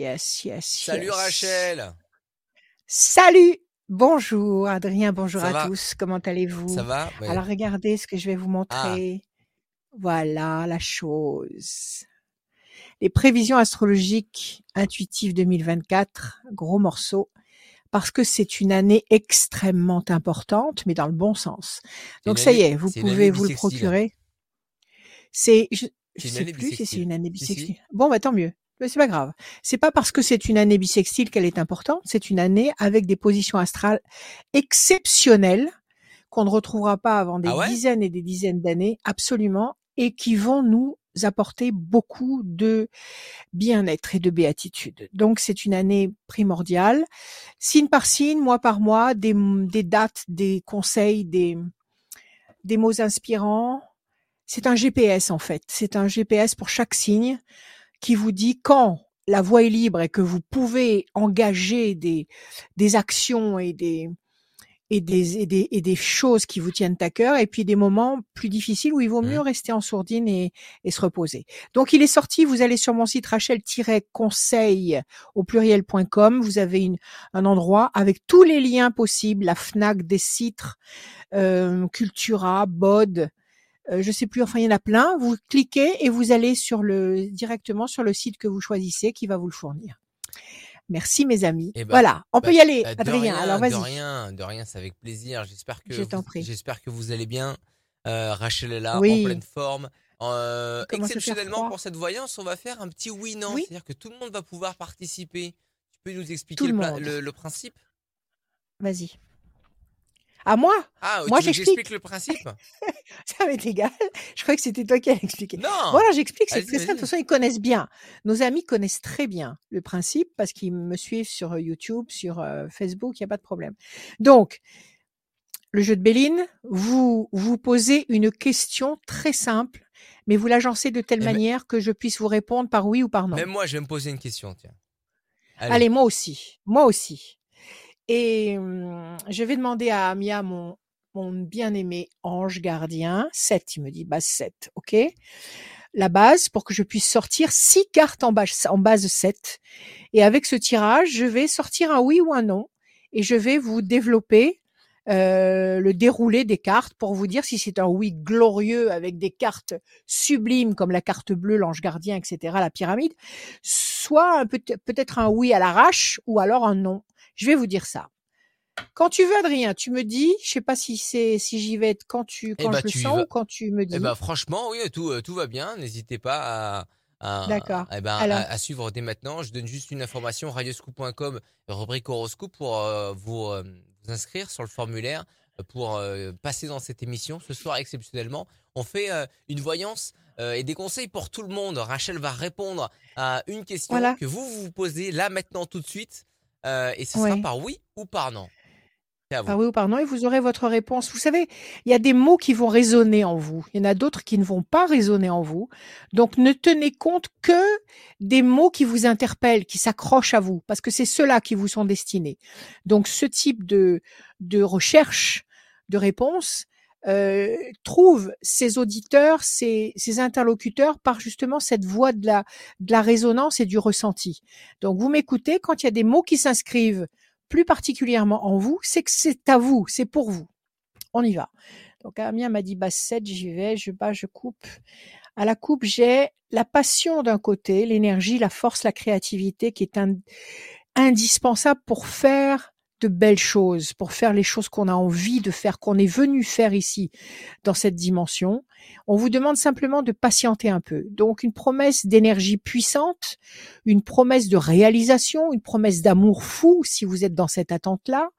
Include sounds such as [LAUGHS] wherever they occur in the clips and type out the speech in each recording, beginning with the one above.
Yes, yes, Salut yes. Rachel. Salut. Bonjour Adrien, bonjour Ça à va? tous. Comment Ça allez-vous? va? Ouais. Alors regardez ce que je vais vous Ah, montrer. Voilà la chose. Les prévisions astrologiques intuitives 2024, gros morceau, parce que c'est une année extrêmement importante, mais dans le bon sens. Donc ça y est, vous pouvez vous le procurer. C'est, je, je sais plus si c'est une année si. Bon, bah tant mieux. Mais c'est pas grave. C'est pas parce que c'est une année bissextile qu'elle est importante. C'est une année avec des positions astrales exceptionnelles qu'on ne retrouvera pas avant des Ah ouais? dizaines et des dizaines d'années, absolument, et qui vont nous apporter beaucoup de bien-être et de béatitude. Donc c'est une année primordiale. Signe par signe, mois par mois, des, des dates, des conseils, des, des mots inspirants. C'est un GPS en fait. C'est un GPS pour chaque signe qui vous dit quand la voie est libre et que vous pouvez engager des, des actions et des, et des, et des, et des choses qui vous tiennent à cœur, et puis des moments plus difficiles où il vaut mieux Mmh. rester en sourdine et, et se reposer. Donc il est sorti, vous allez sur mon site rachel-conseil au pluriel.com, vous avez une, un endroit avec tous les liens possibles, la FNAC des citres, euh, Cultura, Bod, euh, je sais plus, enfin il y en a plein. Vous cliquez et vous allez sur le directement sur le site que vous choisissez qui va vous le fournir. Merci mes amis. Eh ben, Voilà, on bah, peut y aller, bah, Adrien. Alors rien, de vas-y. rien, de rien, c'est avec plaisir. J'espère que Je vous, j'espère que vous allez bien. Euh, Rachel est là, en pleine forme. Euh, exceptionnellement pour cette voyance, on va faire un petit oui/non, Oui, c'est-à-dire que tout le monde va pouvoir participer. Tu peux nous expliquer le principe? Vas-y. À moi Ah, Moi j'explique. le principe? [LAUGHS] Ça m'est égal. Je croyais que c'était toi qui allais expliquer. Non, Voilà, j'explique, c'est très simple. De toute façon, ils connaissent bien. Nos amis connaissent très bien le principe parce qu'ils me suivent sur euh, YouTube, sur euh, Facebook, il n'y a pas de problème. Donc, le jeu de Béline, vous vous posez une question très simple, mais vous l'agencez de telle Eh ben, manière que je puisse vous répondre par oui ou par non. même moi, je vais me poser une question, tiens. Allez. Allez, moi aussi, moi aussi. Et hum, je vais demander à Amia, mon, bien-aimé ange gardien, 7, il me dit base 7, ok La base pour que je puisse sortir six cartes en base, en base 7. Et avec ce tirage, je vais sortir un oui ou un non. Et je vais vous développer euh, le déroulé des cartes pour vous dire si c'est un oui glorieux avec des cartes sublimes comme la carte bleue, l'ange gardien, etc., la pyramide, soit peut-être un oui à l'arrache ou alors un non. Je vais vous dire ça. Quand tu veux, Adrien, tu me dis, je sais pas si c'est si j'y vais quand tu Eh quand bah, je le tu sens ou quand tu me Eh dis. ben, franchement, oui, tout, euh, tout va bien. N'hésitez pas à, à, D'accord. eh ben, à, Alors, à suivre dès maintenant. Je donne juste une information, radioscoop.com, rubrique horoscope pour euh, vous, euh, vous inscrire sur le formulaire pour euh, passer dans cette émission. Ce soir, exceptionnellement, on fait une voyance et des conseils pour tout le monde. Rachel va répondre à une question voilà. que vous vous posez là, maintenant, tout de suite. Euh, et ce sera Ouais. par oui ou par non. Par oui ou par non, et vous aurez votre réponse. Vous savez, il y a des mots qui vont résonner en vous. Il y en a d'autres qui ne vont pas résonner en vous. Donc, ne tenez compte que des mots qui vous interpellent, qui s'accrochent à vous, parce que c'est ceux-là qui vous sont destinés. Donc, ce type de, de recherche, de réponse, euh, trouve ses auditeurs, ses, ses interlocuteurs par justement cette voie de la, de la résonance et du ressenti. Donc, vous m'écoutez quand il y a des mots qui s'inscrivent plus particulièrement en vous, c'est que c'est à vous, c'est pour vous. On y va. Donc Amien m'a dit basse 7, j'y vais, je bats, je coupe. À la coupe, j'ai la passion d'un côté, l'énergie, la force, la créativité qui est indispensable pour faire de belles choses, pour faire les choses qu'on a envie de faire, qu'on est venu faire ici dans cette dimension. On vous demande simplement de patienter un peu. Donc une promesse d'énergie puissante, une promesse de réalisation, une promesse d'amour fou si vous êtes dans cette attente-là,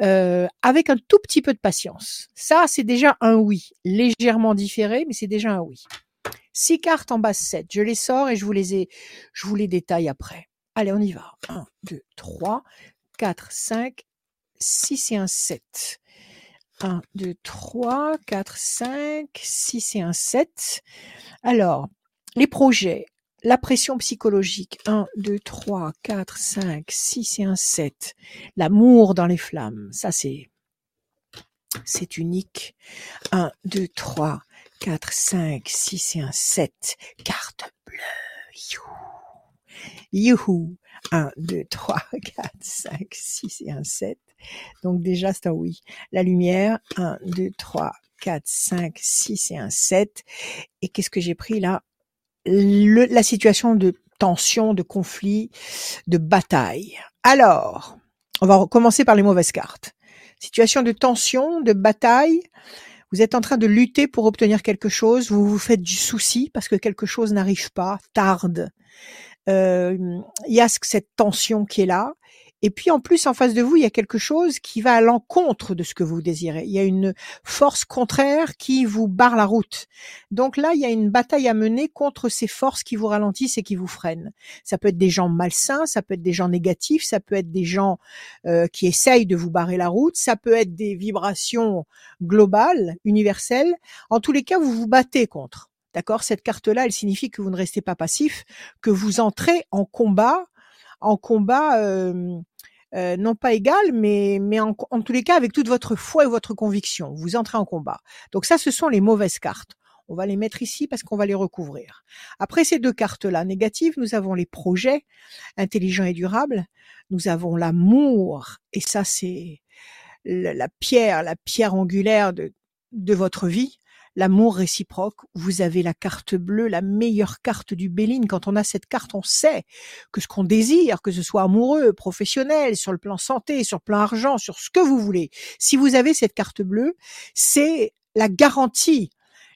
euh, avec un tout petit peu de patience. Ça, c'est déjà un oui, légèrement différé, mais c'est déjà un oui. Six cartes en base 7, je les sors et je vous les, ai, je vous les détaille après. Allez, on y va. 1, 2, 3, 4, 5, 6 et un 7. 1, 2, 3, 4, 5, 6 et un 7. Alors, les projets, la pression psychologique, 1, 2, 3, 4, 5, 6 et un 7. L'amour dans les flammes, ça c'est, c'est unique. 1, 2, 3, 4, 5, 6 et un 7. Carte bleue. You. Youhou 1, 2, 3, 4, 5, 6 et un 7. Donc déjà, c'est un oui. La lumière, 1, 2, 3, 4, 5, 6 et un 7. Et qu'est-ce que j'ai pris là? Le, La situation de tension, de conflit, de bataille. Alors, on va commencer par les mauvaises cartes. Situation de tension, de bataille. Vous êtes en train de lutter pour obtenir quelque chose. Vous vous faites du souci parce que quelque chose n'arrive pas, tarde. Il y a cette tension qui est là. Et puis en plus, en face de vous, il y a quelque chose qui va à l'encontre de ce que vous désirez. Il y a une force contraire qui vous barre la route. Donc là, il y a une bataille à mener contre ces forces qui vous ralentissent et qui vous freinent. Ça peut être des gens malsains, ça peut être des gens négatifs, ça peut être des gens euh, qui essayent de vous barrer la route, ça peut être des vibrations globales, universelles. En tous les cas, vous vous battez contre. D'accord? Cette carte-là, elle signifie que vous ne restez pas passif, que vous entrez en combat en combat euh, euh, non pas égal, mais, mais en, tous les cas avec toute votre foi et votre conviction. Vous entrez en combat. Donc ça, ce sont les mauvaises cartes. On va les mettre ici parce qu'on va les recouvrir. Après ces deux cartes-là négatives, nous avons les projets intelligents et durables. Nous avons l'amour. Et ça, c'est la pierre, la pierre angulaire de, de votre vie l'amour réciproque. Vous avez la carte bleue, la meilleure carte du Béline. Quand on a cette carte, on sait que ce qu'on désire, que ce soit amoureux, professionnel, sur le plan santé, sur le plan argent, sur ce que vous voulez. Si vous avez cette carte bleue, c'est la garantie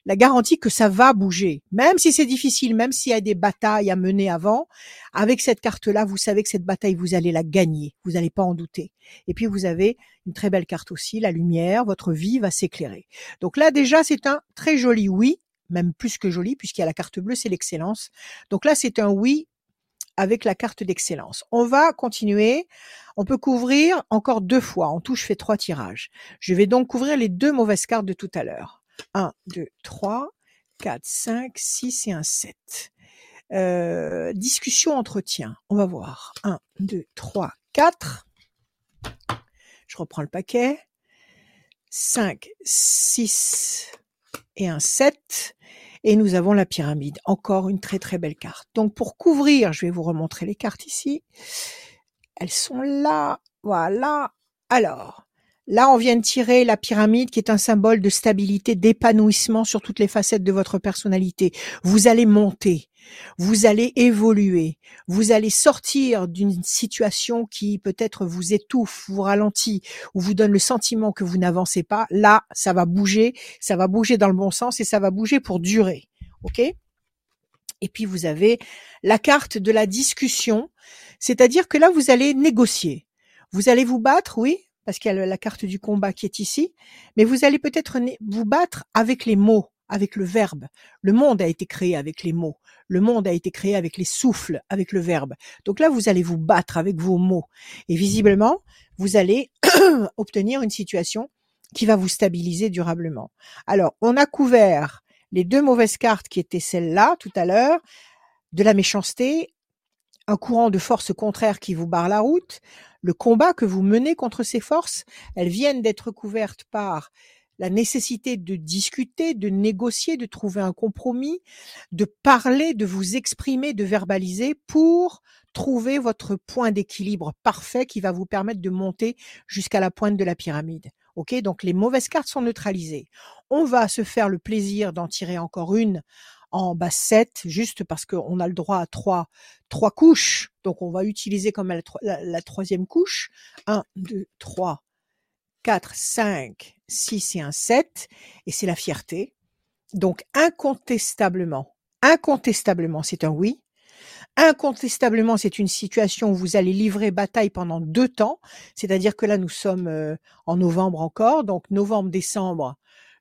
la garantie que ça va bouger. Même si c'est difficile, même s'il y a des batailles à mener avant, avec cette carte-là, vous savez que cette bataille, vous allez la gagner. Vous n'allez pas en douter. Et puis, vous avez une très belle carte aussi, la lumière, votre vie va s'éclairer. Donc là, déjà, c'est un très joli oui, même plus que joli, puisqu'il y a la carte bleue, c'est l'excellence. Donc là, c'est un oui avec la carte d'excellence. On va continuer. On peut couvrir encore deux fois. En tout, je fais trois tirages. Je vais donc couvrir les deux mauvaises cartes de tout à l'heure. 1, 2, 3, 4, 5, 6 et un 7. Euh, discussion, entretien. On va voir. 1, 2, 3, 4. Je reprends le paquet. 5, 6 et un 7. Et nous avons la pyramide. Encore une très très belle carte. Donc pour couvrir, je vais vous remontrer les cartes ici. Elles sont là. Voilà. Alors, Là, on vient de tirer la pyramide qui est un symbole de stabilité, d'épanouissement sur toutes les facettes de votre personnalité. Vous allez monter, vous allez évoluer, vous allez sortir d'une situation qui peut-être vous étouffe, vous ralentit ou vous donne le sentiment que vous n'avancez pas. Là, ça va bouger, ça va bouger dans le bon sens et ça va bouger pour durer. OK? Et puis vous avez la carte de la discussion, c'est-à-dire que là, vous allez négocier. Vous allez vous battre, oui, parce qu'il y a la carte du combat qui est ici, mais vous allez peut-être vous battre avec les mots, avec le verbe. Le monde a été créé avec les mots. Le monde a été créé avec les souffles, avec le verbe. Donc là, vous allez vous battre avec vos mots. Et visiblement, vous allez [CLEARS THROAT] obtenir une situation qui va vous stabiliser durablement. Alors, on a couvert les deux mauvaises cartes qui étaient celles-là tout à l'heure, de la méchanceté, un courant de force contraire qui vous barre la route, le combat que vous menez contre ces forces, elles viennent d'être couvertes par la nécessité de discuter, de négocier, de trouver un compromis, de parler, de vous exprimer, de verbaliser pour trouver votre point d'équilibre parfait qui va vous permettre de monter jusqu'à la pointe de la pyramide. Ok, donc les mauvaises cartes sont neutralisées. On va se faire le plaisir d'en tirer encore une en bas 7, juste parce qu'on a le droit à trois, trois couches. Donc, on va utiliser comme la, troisième couche. 1, 2, 3, 4, 5, 6 et un 7. Et c'est la fierté. Donc, incontestablement, incontestablement, c'est un oui. Incontestablement, c'est une situation où vous allez livrer bataille pendant deux temps. C'est-à-dire que là, nous sommes euh, en novembre encore. Donc, novembre, décembre,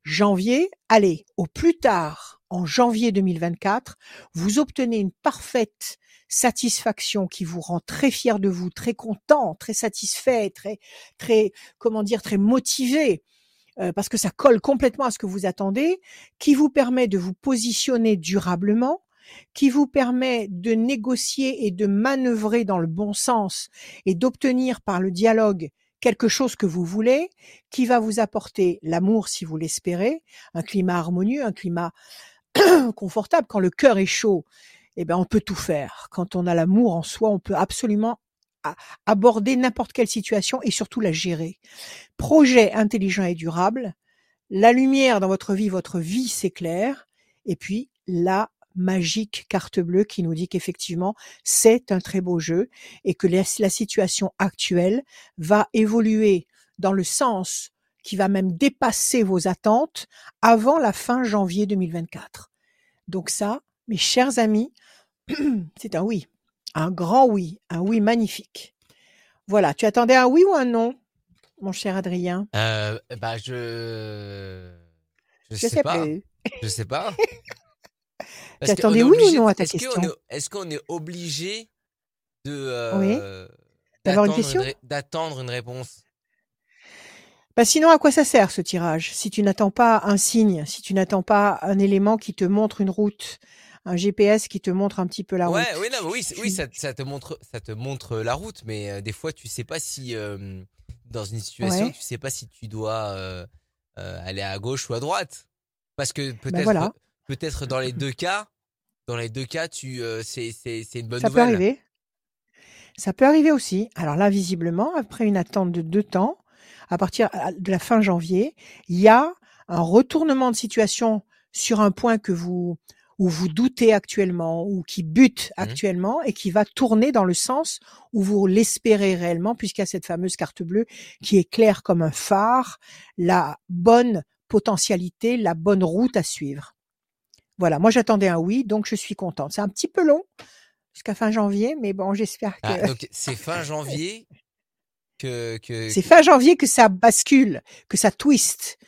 janvier. Allez, au plus tard, en janvier 2024, vous obtenez une parfaite satisfaction qui vous rend très fier de vous, très content, très satisfait, très, très, comment dire, très motivé, euh, parce que ça colle complètement à ce que vous attendez, qui vous permet de vous positionner durablement, qui vous permet de négocier et de manœuvrer dans le bon sens et d'obtenir par le dialogue quelque chose que vous voulez, qui va vous apporter l'amour si vous l'espérez, un climat harmonieux, un climat [COUGHS] confortable. Quand le cœur est chaud, eh ben on peut tout faire. Quand on a l'amour en soi, on peut absolument aborder n'importe quelle situation et surtout la gérer. Projet intelligent et durable, la lumière dans votre vie, votre vie s'éclaire, et puis la magique carte bleue qui nous dit qu'effectivement c'est un très beau jeu et que la, situation actuelle va évoluer dans le sens qui va même dépasser vos attentes avant la fin janvier 2024. Donc ça, mes chers amis, [CLEARS THROAT] c'est un oui, un grand oui, un oui magnifique. Voilà, tu attendais un oui ou un non, mon cher Adrien? Euh, Bah je, je, sais, pas. Je sais pas. [LAUGHS] tu attendais oui ou non à ta question? Est-ce qu'on est, obligé de euh, d'avoir une question, d'attendre une réponse? Bah sinon, à quoi ça sert ce tirage? Si tu n'attends pas un signe, si tu n'attends pas un élément qui te montre une route, un GPS qui te montre un petit peu la route. oui, non, oui, oui, ça, te montre, ça te montre la route, mais euh, des fois, tu sais pas si euh, dans une situation, tu sais pas si tu dois euh, aller à gauche ou à droite, parce que bah, peut-être, peut-être dans les deux cas, dans les deux cas, tu, c'est, c'est, c'est une bonne nouvelle. Ça peut arriver. Ça peut arriver aussi. Alors là, visiblement, après une attente de deux temps, à partir de la fin janvier, il y a un retournement de situation sur un point que vous où vous doutez actuellement ou qui bute mmh actuellement et qui va tourner dans le sens où vous l'espérez réellement puisqu'il y a cette fameuse carte bleue qui est claire comme un phare, la bonne potentialité, la bonne route à suivre. Voilà, moi j'attendais un oui, donc je suis contente. C'est un petit peu long jusqu'à fin janvier, mais bon, j'espère ah, que. donc c'est fin [LAUGHS] janvier que. que... C'est fin janvier que ça bascule, que ça twist.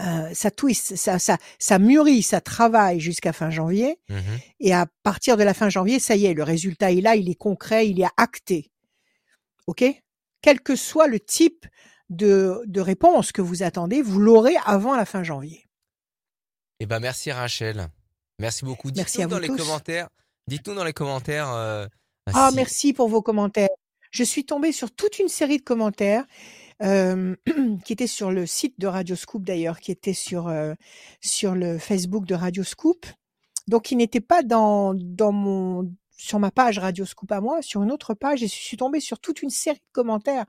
Euh, ça twist, ça, ça, ça mûrit, ça travaille jusqu'à fin janvier. Mmh et à partir de la fin janvier, ça y est, le résultat est là, il est concret, il est acté. OK? Quel que soit le type de, de réponse que vous attendez, vous l'aurez avant la fin janvier. Eh ben, merci Rachel. Merci beaucoup. Vous dans les commentaires. Dites-nous dans les commentaires. Euh, ah, merci pour vos commentaires. Je suis tombée sur toute une série de commentaires [CLEARS THROAT] qui était sur le site de Radio Scoop d'ailleurs, qui était sur sur le Facebook de Radio Scoop. Donc, il n'était pas dans dans mon sur ma page Radio Scoop à moi, sur une autre page, et je suis tombée sur toute une série de commentaires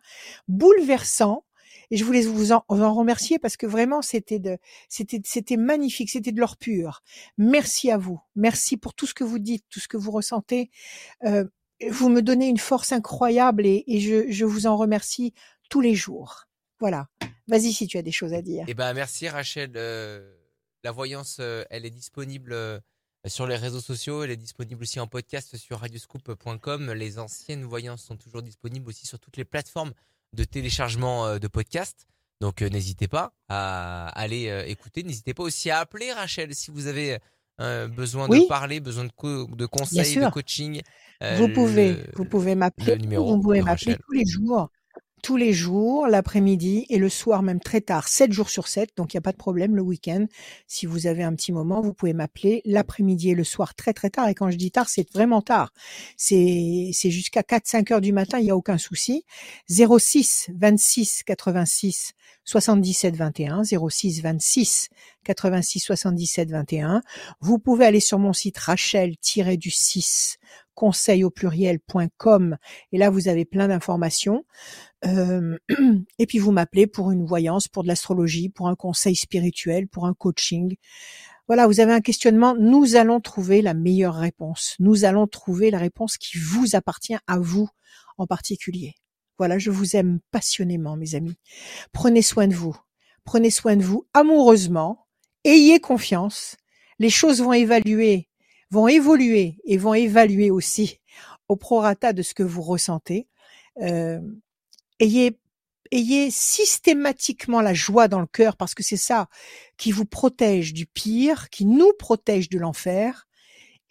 bouleversants. Et je voulais vous en, vous en remercier parce que vraiment c'était de, c'était, c'était magnifique, c'était de l'or pur. Merci à vous, merci pour tout ce que vous dites, tout ce que vous ressentez. Euh, vous me donnez une force incroyable et, je, vous en remercie tous les jours. Voilà. Vas-y si tu as des choses à dire. Eh ben merci Rachel. Euh, la voyance, euh, elle est disponible euh, sur les réseaux sociaux. Elle est disponible aussi en podcast sur radioscoop.com. Les anciennes voyances sont toujours disponibles aussi sur toutes les plateformes de téléchargement de podcasts. Donc n'hésitez pas à aller écouter. N'hésitez pas aussi à appeler Rachel si vous avez besoin de parler, besoin de, de conseils, de coaching. vous pouvez, vous pouvez m'appeler. Vous pouvez m'appeler tous les jours tous les jours, l'après-midi et le soir même très tard, 7 jours sur 7, donc il n'y a pas de problème le week-end. Si vous avez un petit moment, vous pouvez m'appeler l'après-midi et le soir très très tard. Et quand je dis tard, c'est vraiment tard. C'est, jusqu'à 4-5 heures du matin, il n'y a aucun souci. 06 26 86 77 21, 06 26 86 77 21. Vous pouvez aller sur mon site rachel-du6 conseil au pluriel.com et là vous avez plein d'informations. Euh, [CLEARS THROAT] et puis vous m'appelez pour une voyance, pour de l'astrologie, pour un conseil spirituel, pour un coaching. Voilà, vous avez un questionnement, nous allons trouver la meilleure réponse. Nous allons trouver la réponse qui vous appartient à vous en particulier. Voilà, je vous aime passionnément, mes amis. Prenez soin de vous. Prenez soin de vous amoureusement. Ayez confiance. Les choses vont évaluer, vont évoluer et vont évaluer aussi au prorata de ce que vous ressentez. Euh, ayez ayez systématiquement la joie dans le cœur parce que c'est ça qui vous protège du pire, qui nous protège de l'enfer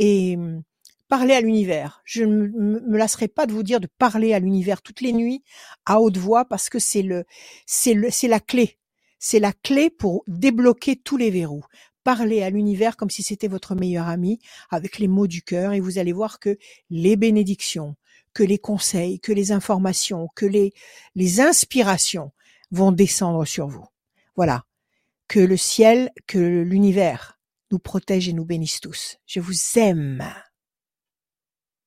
et hum, parlez à l'univers. Je ne me lasserai pas de vous dire de parler à l'univers toutes les nuits à haute voix parce que c'est le c'est le c'est la clé. C'est la clé pour débloquer tous les verrous. Parlez à l'univers comme si c'était votre meilleur ami avec les mots du cœur et vous allez voir que les bénédictions, que les conseils, que les informations, que les, les inspirations vont descendre sur vous. Voilà. Que le ciel, que l'univers nous protège et nous bénisse tous. Je vous aime.